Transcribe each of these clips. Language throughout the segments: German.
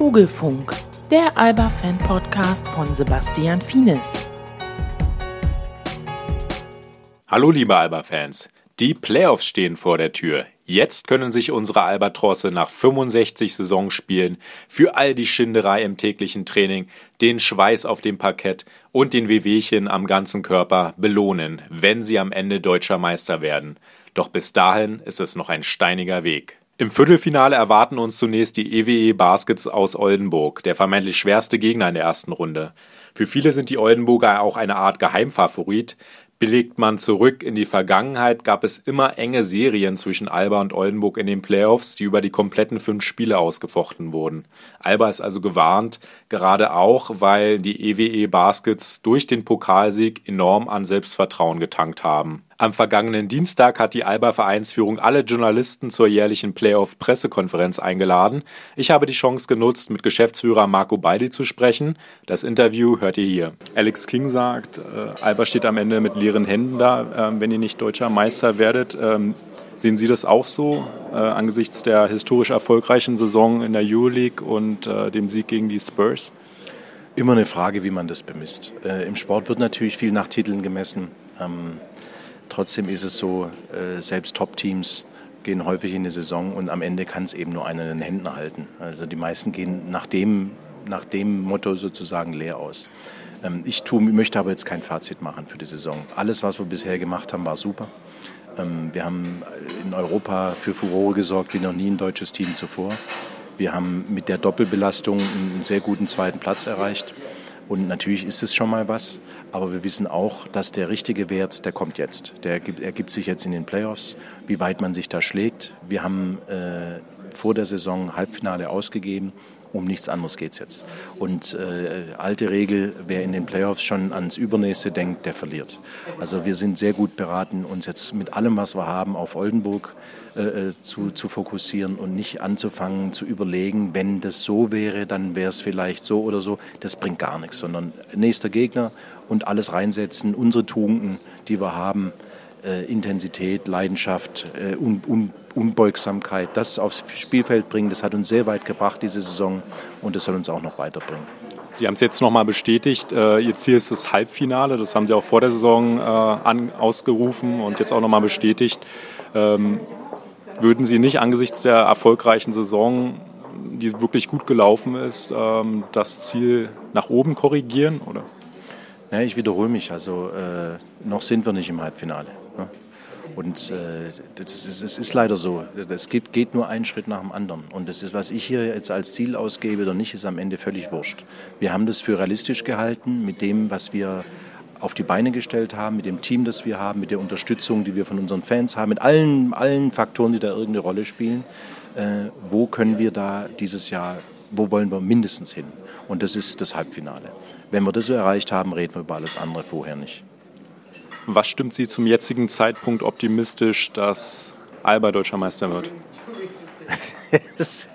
Vogelfunk, der Alba-Fan-Podcast von Sebastian Fienes. Hallo liebe Alba-Fans, die Playoffs stehen vor der Tür. Jetzt können sich unsere Albatrosse nach 65 Saisonspielen für all die Schinderei im täglichen Training, den Schweiß auf dem Parkett und den Wehwehchen am ganzen Körper belohnen, wenn sie am Ende deutscher Meister werden. Doch bis dahin ist es noch ein steiniger Weg. Im Viertelfinale erwarten uns zunächst die EWE e Baskets aus Oldenburg, der vermeintlich schwerste Gegner in der ersten Runde. Für viele sind die Oldenburger auch eine Art Geheimfavorit, Blickt man zurück in die Vergangenheit, gab es immer enge Serien zwischen Alba und Oldenburg in den Playoffs, die über die kompletten fünf Spiele ausgefochten wurden. Alba ist also gewarnt, gerade auch, weil die EWE e Baskets durch den Pokalsieg enorm an Selbstvertrauen getankt haben. Am vergangenen Dienstag hat die Alba-Vereinsführung alle Journalisten zur jährlichen Playoff-Pressekonferenz eingeladen. Ich habe die Chance genutzt, mit Geschäftsführer Marco Baldi zu sprechen. Das Interview hört ihr hier. Alex King sagt, äh, Alba steht am Ende mit leeren Händen da, äh, wenn ihr nicht deutscher Meister werdet. Ähm, sehen Sie das auch so äh, angesichts der historisch erfolgreichen Saison in der Euroleague und äh, dem Sieg gegen die Spurs? Immer eine Frage, wie man das bemisst. Äh, Im Sport wird natürlich viel nach Titeln gemessen. Ähm, Trotzdem ist es so, äh, selbst Top-Teams gehen häufig in die Saison und am Ende kann es eben nur einer in den Händen halten. Also die meisten gehen nach dem, nach dem Motto sozusagen leer aus. Ähm, ich tu, möchte aber jetzt kein Fazit machen für die Saison. Alles, was wir bisher gemacht haben, war super. Ähm, wir haben in Europa für Furore gesorgt wie noch nie ein deutsches Team zuvor. Wir haben mit der Doppelbelastung einen sehr guten zweiten Platz erreicht. Und natürlich ist es schon mal was, aber wir wissen auch, dass der richtige Wert, der kommt jetzt. Der ergibt sich jetzt in den Playoffs, wie weit man sich da schlägt. Wir haben äh, vor der Saison Halbfinale ausgegeben. Um nichts anderes geht es jetzt. Und äh, alte Regel, wer in den Playoffs schon ans Übernächste denkt, der verliert. Also wir sind sehr gut beraten, uns jetzt mit allem, was wir haben, auf Oldenburg äh, äh, zu, zu fokussieren und nicht anzufangen zu überlegen, wenn das so wäre, dann wäre es vielleicht so oder so. Das bringt gar nichts, sondern nächster Gegner und alles reinsetzen, unsere Tugenden, die wir haben, Intensität, Leidenschaft, äh, Un Un Unbeugsamkeit, das aufs Spielfeld bringen, das hat uns sehr weit gebracht diese Saison und das soll uns auch noch weiterbringen. Sie haben es jetzt nochmal bestätigt, äh, Ihr Ziel ist das Halbfinale, das haben Sie auch vor der Saison äh, ausgerufen und jetzt auch nochmal bestätigt. Ähm, würden Sie nicht angesichts der erfolgreichen Saison, die wirklich gut gelaufen ist, ähm, das Ziel nach oben korrigieren? Oder? Ja, ich wiederhole mich. Also äh, noch sind wir nicht im Halbfinale. Und äh, das ist, es ist leider so. Es geht, geht, nur einen Schritt nach dem anderen. Und das ist, was ich hier jetzt als Ziel ausgebe oder nicht, ist am Ende völlig wurscht. Wir haben das für realistisch gehalten mit dem, was wir auf die Beine gestellt haben, mit dem Team, das wir haben, mit der Unterstützung, die wir von unseren Fans haben, mit allen, allen Faktoren, die da irgendeine Rolle spielen. Äh, wo können wir da dieses Jahr, wo wollen wir mindestens hin? Und das ist das Halbfinale. Wenn wir das so erreicht haben, reden wir über alles andere vorher nicht. Was stimmt Sie zum jetzigen Zeitpunkt optimistisch, dass Alba deutscher Meister wird?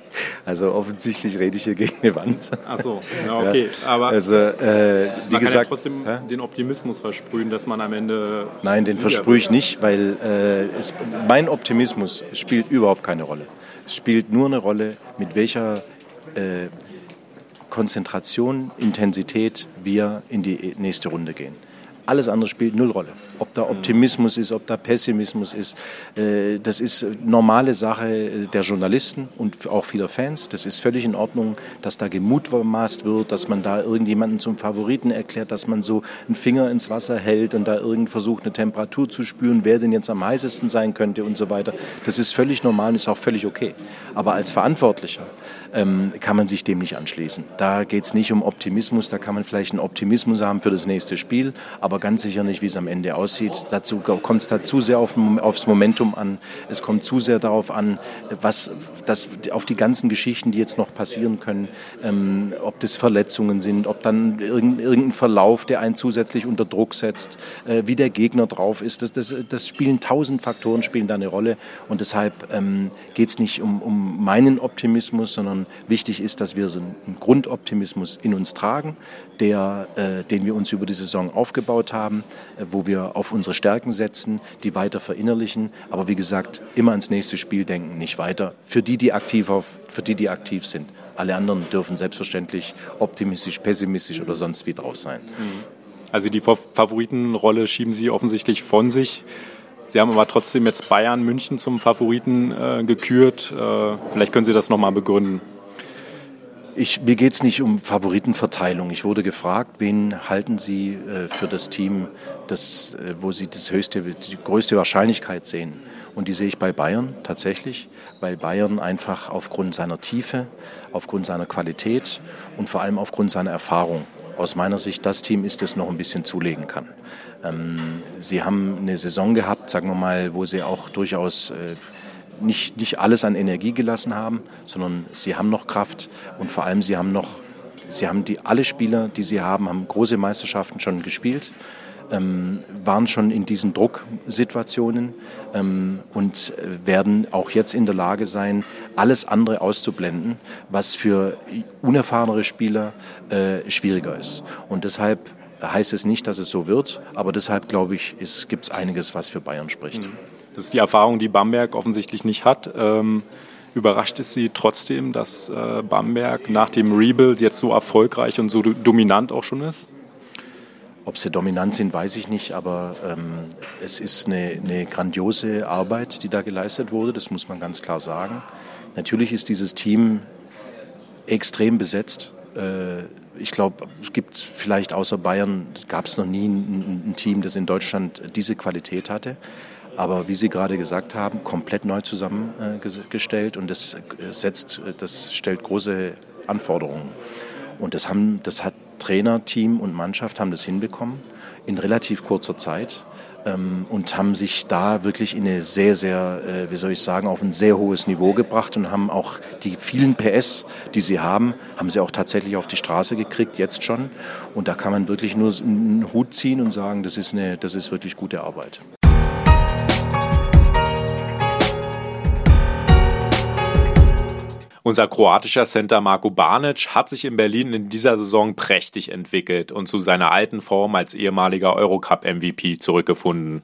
Also offensichtlich rede ich hier gegen eine Wand. Ach so, ja, okay. Aber also, äh, wie man gesagt, kann ja trotzdem hä? den Optimismus versprühen, dass man am Ende. Nein, den versprühe ich nicht, weil äh, es, mein Optimismus spielt überhaupt keine Rolle. Es spielt nur eine Rolle, mit welcher äh, Konzentration, Intensität wir in die nächste Runde gehen. Alles andere spielt null Rolle. Ob da Optimismus ist, ob da Pessimismus ist, äh, das ist normale Sache der Journalisten und auch vieler Fans. Das ist völlig in Ordnung, dass da gemutmaßt wird, dass man da irgendjemanden zum Favoriten erklärt, dass man so einen Finger ins Wasser hält und da irgend versucht, eine Temperatur zu spüren, wer denn jetzt am heißesten sein könnte und so weiter. Das ist völlig normal und ist auch völlig okay. Aber als Verantwortlicher ähm, kann man sich dem nicht anschließen. Da geht es nicht um Optimismus, da kann man vielleicht einen Optimismus haben für das nächste Spiel, aber ganz sicher nicht, wie es am Ende aussieht. Dazu kommt es zu sehr auf, aufs Momentum an. Es kommt zu sehr darauf an, was das, auf die ganzen Geschichten, die jetzt noch passieren können, ähm, ob das Verletzungen sind, ob dann irgendein Verlauf, der einen zusätzlich unter Druck setzt, äh, wie der Gegner drauf ist. Das, das, das spielen tausend Faktoren, spielen da eine Rolle. Und deshalb ähm, geht es nicht um, um meinen Optimismus, sondern wichtig ist, dass wir so einen Grundoptimismus in uns tragen, der, äh, den wir uns über die Saison aufgebaut haben, äh, wo wir auf unsere Stärken setzen, die weiter verinnerlichen. Aber wie gesagt, immer ans nächste Spiel denken, nicht weiter. Für die, die aktiv, auf, für die, die aktiv sind. Alle anderen dürfen selbstverständlich optimistisch, pessimistisch oder sonst wie drauf sein. Also die Favoritenrolle schieben Sie offensichtlich von sich. Sie haben aber trotzdem jetzt Bayern München zum Favoriten äh, gekürt. Äh, vielleicht können Sie das nochmal begründen. Ich, mir geht es nicht um Favoritenverteilung. Ich wurde gefragt, wen halten Sie äh, für das Team, das, äh, wo Sie das höchste, die größte Wahrscheinlichkeit sehen. Und die sehe ich bei Bayern tatsächlich, weil Bayern einfach aufgrund seiner Tiefe, aufgrund seiner Qualität und vor allem aufgrund seiner Erfahrung aus meiner Sicht das Team ist, das noch ein bisschen zulegen kann. Ähm, sie haben eine Saison gehabt, sagen wir mal, wo sie auch durchaus äh, nicht, nicht alles an Energie gelassen haben, sondern sie haben noch Kraft und vor allem sie haben noch, sie haben die, alle Spieler, die sie haben, haben große Meisterschaften schon gespielt ähm, waren schon in diesen Drucksituationen ähm, und werden auch jetzt in der Lage sein, alles andere auszublenden, was für unerfahrenere Spieler äh, schwieriger ist. Und deshalb heißt es nicht, dass es so wird, aber deshalb glaube ich, gibt es einiges, was für Bayern spricht. Mhm. Das ist die Erfahrung, die Bamberg offensichtlich nicht hat. Ähm Überrascht es Sie trotzdem, dass äh, Bamberg nach dem Rebuild jetzt so erfolgreich und so dominant auch schon ist? Ob sie dominant sind, weiß ich nicht, aber ähm, es ist eine, eine, grandiose Arbeit, die da geleistet wurde, das muss man ganz klar sagen. Natürlich ist dieses Team extrem besetzt. Äh, ich glaube, es gibt vielleicht außer Bayern, gab es noch nie ein, ein Team, das in Deutschland diese Qualität hatte. Aber wie Sie gerade gesagt haben, komplett neu zusammengestellt und das setzt, das stellt große Anforderungen. Und das, haben, das hat Trainer, Team und Mannschaft haben das hinbekommen in relativ kurzer Zeit ähm, und haben sich da wirklich in eine sehr, sehr, äh, wie soll ich sagen, auf ein sehr hohes Niveau gebracht und haben auch die vielen PS, die sie haben, haben sie auch tatsächlich auf die Straße gekriegt, jetzt schon. Und da kann man wirklich nur einen Hut ziehen und sagen, das ist, eine, das ist wirklich gute Arbeit. Unser kroatischer Center Marko Banic hat sich in Berlin in dieser Saison prächtig entwickelt und zu seiner alten Form als ehemaliger Eurocup-MVP zurückgefunden.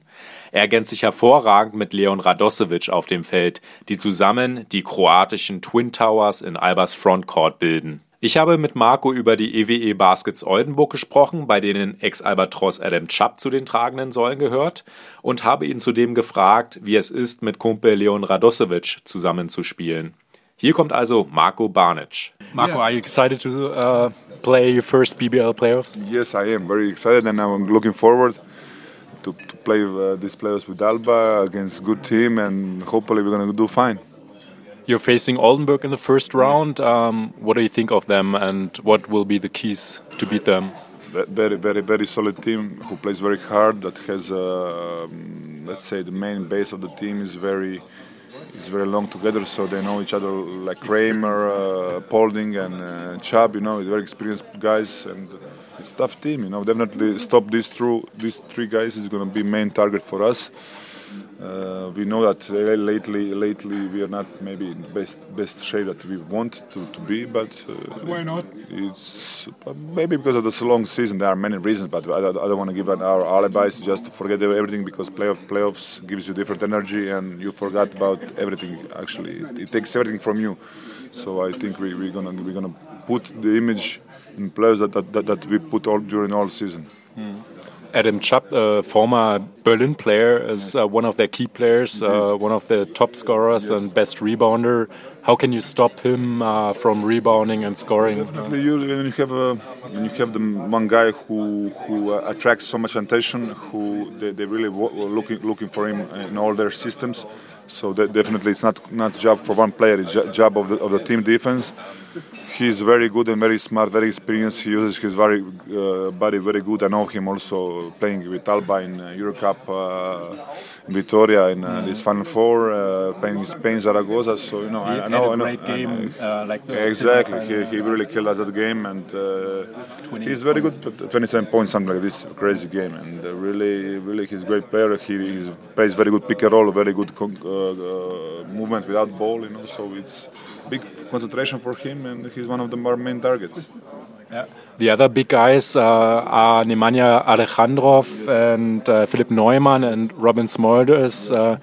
Er ergänzt sich hervorragend mit Leon Radosevic auf dem Feld, die zusammen die kroatischen Twin Towers in Albers Frontcourt bilden. Ich habe mit Marco über die EWE e Baskets Oldenburg gesprochen, bei denen Ex-Albatros Adam Chubb zu den tragenden Säulen gehört, und habe ihn zudem gefragt, wie es ist, mit Kumpel Leon Radosevic zusammenzuspielen. Hier kommt also Marco Barnich. Marco, yeah. are you excited to uh, play your first BBL playoffs? Yes, I am very excited, and I'm looking forward to, to play uh, these playoffs with Alba against good team, and hopefully we're going to do fine. You're facing Oldenburg in the first round. Um, what do you think of them, and what will be the keys to beat them? Very, very, very solid team who plays very hard. That has, uh, let's say, the main base of the team is very it's very long together, so they know each other like Kramer, uh, Paulding, and uh, Chubb. You know, very experienced guys, and it's tough team. You know, definitely stop these through these three guys is going to be main target for us. Uh, we know that lately, lately we are not maybe in best best shape that we want to, to be, but uh, why not? It's maybe because of this long season. There are many reasons, but I, I don't want to give our alibis just to forget everything because playoff playoffs gives you different energy and you forgot about everything. Actually, it takes everything from you. So I think we, we're gonna we're gonna put the image in players that, that, that we put all during all season. Hmm. Adam Chubb, a former Berlin player, is uh, one of their key players, uh, one of the top scorers yes. and best rebounder. How can you stop him uh, from rebounding and scoring? Definitely, you, when you have a, when you have the one guy who who uh, attracts so much attention, who they, they really looking looking for him in all their systems. So definitely, it's not not job for one player; it's job of the of the team defense he's very good and very smart, very experienced. He uses his very uh, body very good. I know him also playing with Alba in uh, Eurocup, uh, in Vitoria in uh, this Final Four, uh, playing in Spain, Zaragoza. So you know, he I, I know, a great game, uh, like exactly. He, he really killed us that game, and he's very good. 27 points, something like this, crazy game, and really, really, he's a great player. He he's, plays very good pick and roll, very good movement without ball. You know, so it's big concentration for him, and he's one of the main targets. Yeah. The other big guys uh, are Nemanja Alejandrov and uh, Philip Neumann and Robin Smulders. Uh,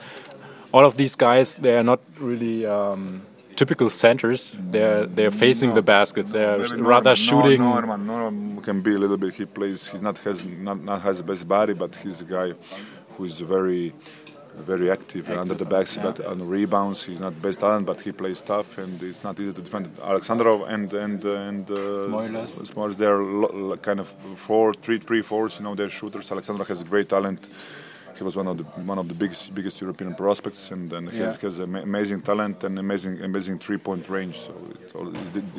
all of these guys, they are not really um, typical centers. They're they're facing No. the baskets. They're rather shooting. No, Norman, Norman can be a little bit. He plays. He's not has not, not has the best body, but he's a guy who is very very active, under the basket, on rebounds. He's not best talent, but he plays tough, and it's not easy to defend. Alexandrov and and and uh, Smoilers. Smoilers, they're lo- kind of four, three, three, fours. You know, they're shooters. Alexandrov has a great talent. He was one of the one of the biggest biggest European prospects, and, and he Yeah. has ama- amazing talent and amazing amazing three point range. So it, all,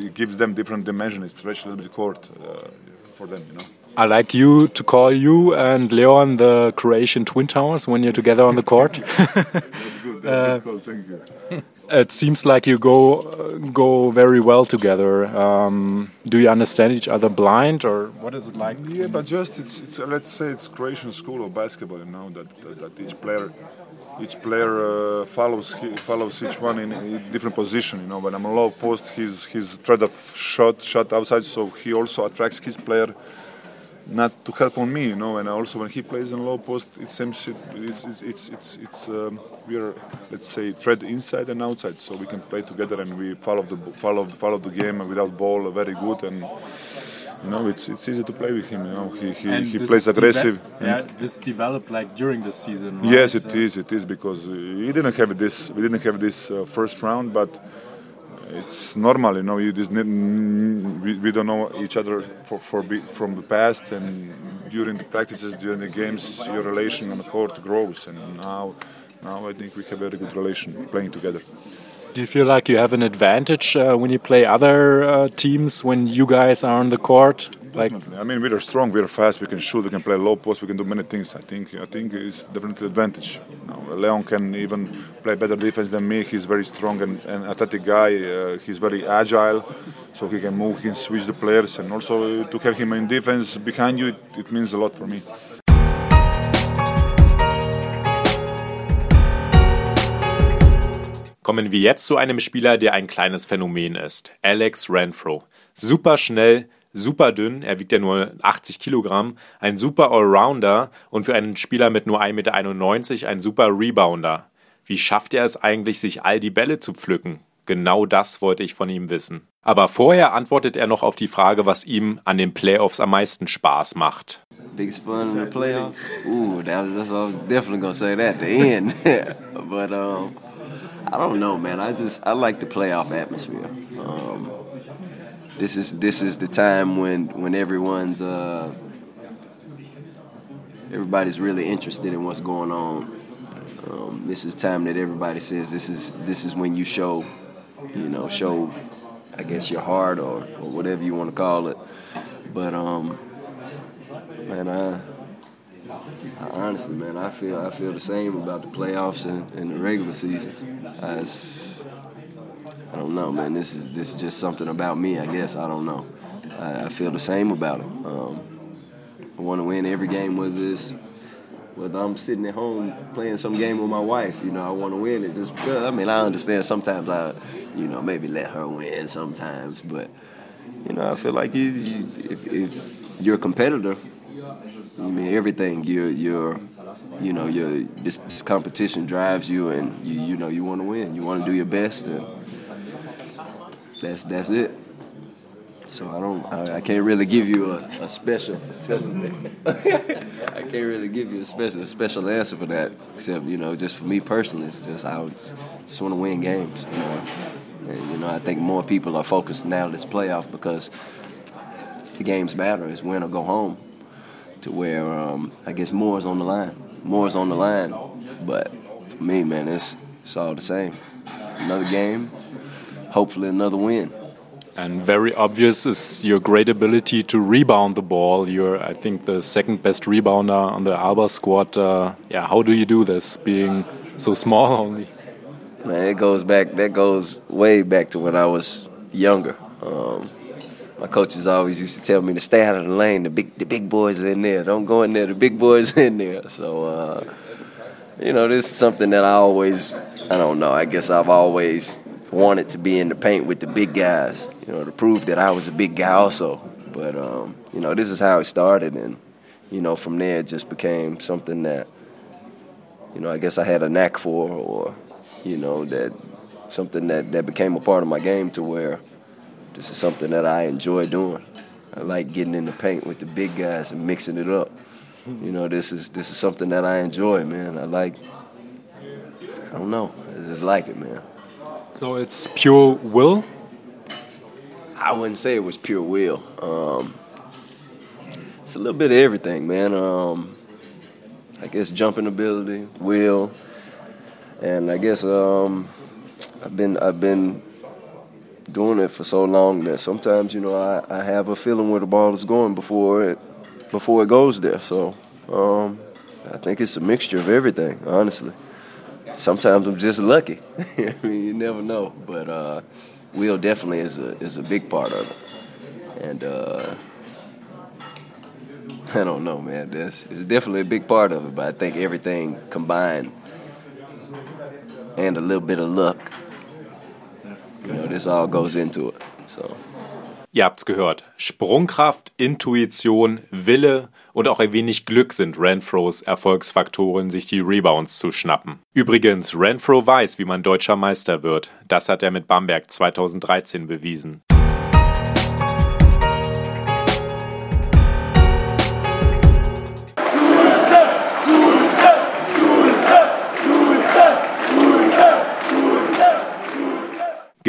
it gives them different dimension. It stretches a little bit court uh, for them, you know. I like you to call you and Leon the Croatian Twin Towers when you're together on the court. Good, that's good. Thank you. it seems like you go uh, go very well together. Um, do you understand each other blind, or what is it like? Yeah, but just it's, it's uh, let's say it's Croatian school of basketball, you know that that, that each player each player uh, follows he, follows each one in a different position. You know, when I'm a low post, he's he's threat of shot shot outside, so he also attracts his player not to help on me, you know. And also when he plays in low post, it seems it, it's it's it's it's, it's um, we're let's say thread inside and outside, so we can play together and we follow the follow follow the game without ball very good and. You know, it's it's easy to play with him. You know, he he, he plays aggressive. and- this developed like during the season. Yes, it is. It is because uh, we didn't have this. We didn't have this uh, first round, but it's normal. You know, you just we, we don't know each other for, for be, from the past, and during the practices, during the games, your relation on the court grows, and now. Now I think we have a very good relation playing together. Do you feel like you have an advantage uh, when you play other uh, teams when you guys are on the court? Like, Definitely. I mean, we are strong, we are fast, we can shoot, we can play low post, we can do many things. I think I think it's definitely advantage. You know, Leon can even play better defense than me. He's very strong and, and athletic guy. Uh, he's very agile, so he can move, he can switch the players, and also uh, to have him in defense behind you, it, it means a lot for me. Kommen wir jetzt zu einem Spieler, der ein kleines Phänomen ist. Alex Renfro. Super schnell, super dünn, er wiegt ja nur 80 Kilogramm, ein super Allrounder und für einen Spieler mit nur 1,91 Meter ein super Rebounder. Wie schafft er es eigentlich, sich all die Bälle zu pflücken? Genau das wollte ich von ihm wissen. Aber vorher antwortet er noch auf die Frage, was ihm an den Playoffs am meisten Spaß macht. Biggest fun in the playoffs? Ooh, that, that's I was definitely gonna say that at the end. but um, I don't know, man. I just I like the playoff atmosphere. Um, this is this is the time when when everyone's uh, everybody's really interested in what's going on. Um, this is time that everybody says this is this is when you show, you know, show, I guess your heart or, or whatever you want to call it. But um, man, I, I honestly, man, I feel I feel the same about the playoffs and, and the regular season. I, I don't know, man. This is this is just something about me, I guess. I don't know. I, I feel the same about it. Um, I want to win every game, whether it's whether I'm sitting at home playing some game with my wife. You know, I want to win it just because. I mean, I understand sometimes I, you know, maybe let her win sometimes, but you know, I feel like you, you if, if you're a competitor, I mean everything. You're you're you know your this, this competition drives you, and you you know you want to win. You want to do your best, and that's that's it. So I don't, I, I can't really give you a, a special, special I can't really give you a special, a special answer for that. Except you know, just for me personally, it's just I would just want to win games. You know, and you know, I think more people are focused now this playoff because the games matter. It's win or go home. To where um, I guess more is on the line. More is on the line, but for me, man, it's it's all the same. Another game, hopefully another win. and very obvious is your great ability to rebound the ball. You're, I think, the second best rebounder on the Alba squad. Uh, yeah, how do you do this, being so small only? Man, it goes back. That goes way back to when I was younger. Um, my coaches always used to tell me to stay out of the lane. The big, the big boys are in there. Don't go in there. The big boys are in there. So, uh, you know, this is something that I always. I don't know. I guess I've always wanted to be in the paint with the big guys. You know, to prove that I was a big guy also. But um, you know, this is how it started, and you know, from there it just became something that you know, I guess I had a knack for, or you know, that something that, that became a part of my game to where this is something that I enjoy doing. I like getting in the paint with the big guys and mixing it up. You know, this is this is something that I enjoy, man. I like. I don't know. I just like it, man. So it's pure will. I wouldn't say it was pure will. Um, it's a little bit of everything, man. Um, I guess jumping ability, will, and I guess um, I've been I've been doing it for so long that sometimes you know I, I have a feeling where the ball is going before it before it goes there. So um, I think it's a mixture of everything, honestly. Sometimes I'm just lucky. I mean, you never know, but uh, will definitely is a is a big part of it, and. Uh, I don't know, man. That's it's definitely a big part of it, but I think everything combined and a little bit of luck, you know, this all goes into it. So. Ihr habt's gehört. Sprungkraft, Intuition, Wille und auch ein wenig Glück sind Renfros Erfolgsfaktoren, sich die Rebounds zu schnappen. Übrigens, Renfro weiß, wie man deutscher Meister wird. Das hat er mit Bamberg 2013 bewiesen.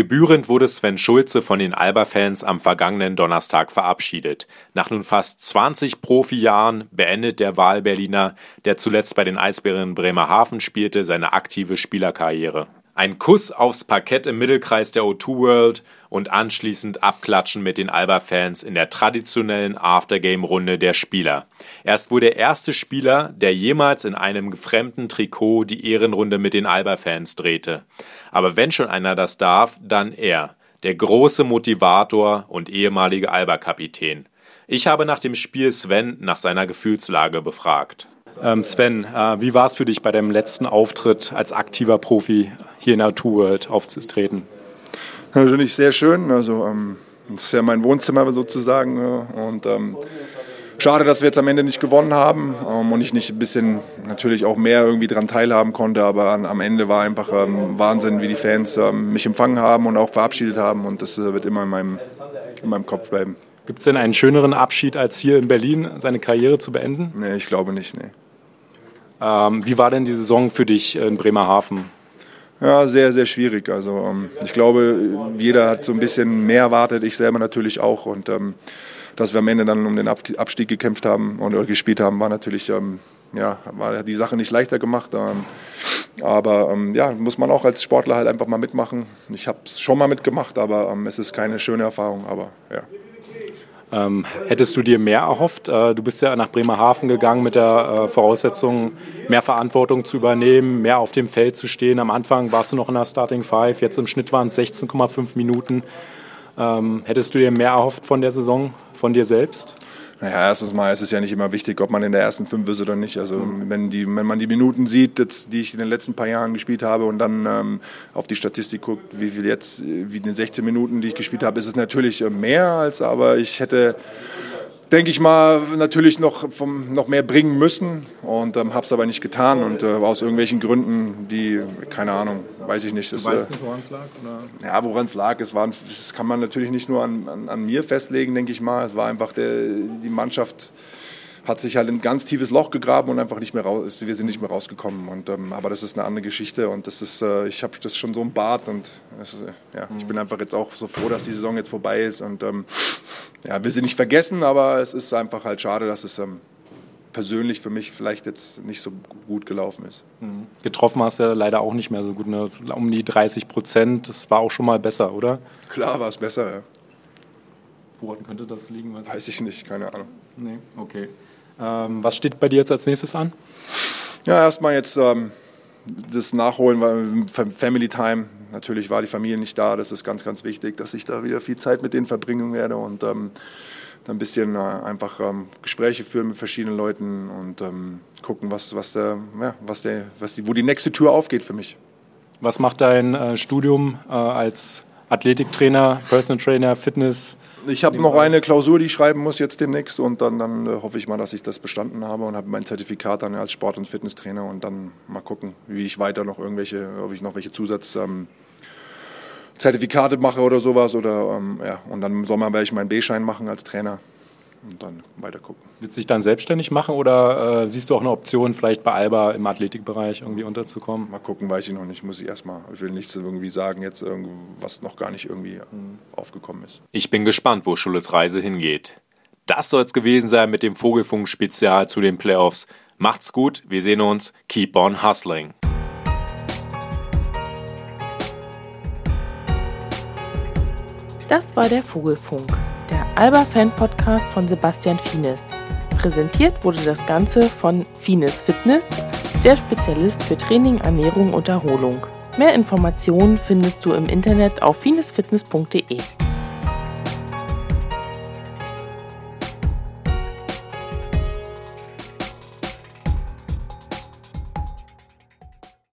Gebührend wurde Sven Schulze von den Alba-Fans am vergangenen Donnerstag verabschiedet. Nach nun fast 20 Profijahren beendet der Wahlberliner, der zuletzt bei den Eisbären Bremerhaven spielte, seine aktive Spielerkarriere. Ein Kuss aufs Parkett im Mittelkreis der O2 World und anschließend Abklatschen mit den Alba-Fans in der traditionellen Aftergame-Runde der Spieler. Er ist wohl der erste Spieler, der jemals in einem fremden Trikot die Ehrenrunde mit den Alba-Fans drehte. Aber wenn schon einer das darf, dann er, der große Motivator und ehemalige Alba-Kapitän. Ich habe nach dem Spiel Sven nach seiner Gefühlslage befragt. Ähm, Sven, äh, wie war es für dich bei deinem letzten Auftritt als aktiver Profi hier in der Tour World aufzutreten? Natürlich sehr schön. Also ähm, das ist ja mein Wohnzimmer sozusagen. Und ähm, schade, dass wir jetzt am Ende nicht gewonnen haben ähm, und ich nicht ein bisschen natürlich auch mehr irgendwie daran teilhaben konnte. Aber an, am Ende war einfach ähm, Wahnsinn, wie die Fans mich empfangen haben und auch verabschiedet haben. Und das äh, wird immer in meinem, in meinem Kopf bleiben. Gibt es denn einen schöneren Abschied, als hier in Berlin seine Karriere zu beenden? Nee, ich glaube nicht, nee. Ähm, wie war denn die Saison für dich in Bremerhaven? Ja, sehr, sehr schwierig. Also ähm, ich glaube, jeder hat so ein bisschen mehr erwartet, ich selber natürlich auch. Und ähm, dass wir am Ende dann um den Abstieg gekämpft haben und gespielt haben, war natürlich ähm, ja, war die Sache nicht leichter gemacht. Ähm, aber ähm, ja, muss man auch als Sportler halt einfach mal mitmachen. Ich habe es schon mal mitgemacht, aber es ist keine schöne Erfahrung. Aber ja. Ähm, hättest du dir mehr erhofft? Äh, du bist ja nach Bremerhaven gegangen mit der äh, Voraussetzung, mehr Verantwortung zu übernehmen, mehr auf dem Feld zu stehen. Am Anfang warst du noch in der Starting Five, jetzt im Schnitt waren es 16,5 Minuten. Ähm, hättest du dir mehr erhofft von der Saison, von dir selbst? Naja, erstens mal ist es ja nicht immer wichtig, ob man in der ersten fünf ist oder nicht. Also mhm. wenn, die, wenn man die Minuten sieht, die ich in den letzten paar Jahren gespielt habe und dann ähm, auf die Statistik guckt, wie viel jetzt, wie in den 16 Minuten, die ich gespielt habe, ist es natürlich mehr als, aber ich hätte denke ich mal, natürlich noch, vom, noch mehr bringen müssen und ähm, habe es aber nicht getan und äh, aus irgendwelchen Gründen, die, keine Ahnung, weiß ich nicht. Du das, weißt äh, nicht, woran es lag? Oder? Ja, woran es lag, es waren, das kann man natürlich nicht nur an, an, an mir festlegen, denke ich mal. Es war einfach der, die Mannschaft hat sich halt ein ganz tiefes Loch gegraben und einfach nicht mehr raus, wir sind nicht mehr rausgekommen. Und, ähm, aber das ist eine andere Geschichte und das ist, äh, ich habe das schon so im Bad und ist, äh, ja, mhm. ich bin einfach jetzt auch so froh, dass die Saison jetzt vorbei ist und ähm, ja, will sie nicht vergessen, aber es ist einfach halt schade, dass es ähm, persönlich für mich vielleicht jetzt nicht so gut gelaufen ist. Mhm. Getroffen hast du ja leider auch nicht mehr so gut, ne? um die 30 Prozent, das war auch schon mal besser, oder? Klar war es besser, ja. Woran könnte das liegen? Weiß ich nicht, keine Ahnung. Nee, okay. Ähm, was steht bei dir jetzt als nächstes an? Ja, erstmal jetzt ähm, das Nachholen, Family Time. Natürlich war die Familie nicht da. Das ist ganz, ganz wichtig, dass ich da wieder viel Zeit mit denen verbringen werde und ähm, dann ein bisschen äh, einfach ähm, Gespräche führen mit verschiedenen Leuten und ähm, gucken, was, was, der, ja, was der, was die, wo die nächste Tür aufgeht für mich. Was macht dein äh, Studium äh, als Athletiktrainer, Personal Trainer, Fitness? Ich habe noch eine Klausur, die ich schreiben muss jetzt demnächst und dann, dann äh, hoffe ich mal, dass ich das bestanden habe und habe mein Zertifikat dann als Sport- und Fitnesstrainer und dann mal gucken, wie ich weiter noch irgendwelche, ob ich noch welche Zusatz ähm, Zertifikate mache oder sowas. Oder, ähm, ja. Und dann im Sommer werde ich meinen B-Schein machen als Trainer und dann weiter gucken. Willst du dich dann selbstständig machen oder äh, siehst du auch eine Option, vielleicht bei Alba im Athletikbereich irgendwie unterzukommen? Mal gucken, weiß ich noch nicht. Muss ich erstmal. Ich will nichts irgendwie sagen, jetzt was noch gar nicht irgendwie mhm. aufgekommen ist. Ich bin gespannt, wo Schulles Reise hingeht. Das soll es gewesen sein mit dem Vogelfunk-Spezial zu den Playoffs. Macht's gut, wir sehen uns. Keep on hustling. Das war der Vogelfunk der Alba-Fan-Podcast von Sebastian Fienes. Präsentiert wurde das Ganze von Fienes Fitness, der Spezialist für Training, Ernährung und Erholung. Mehr Informationen findest du im Internet auf finesfitness.de.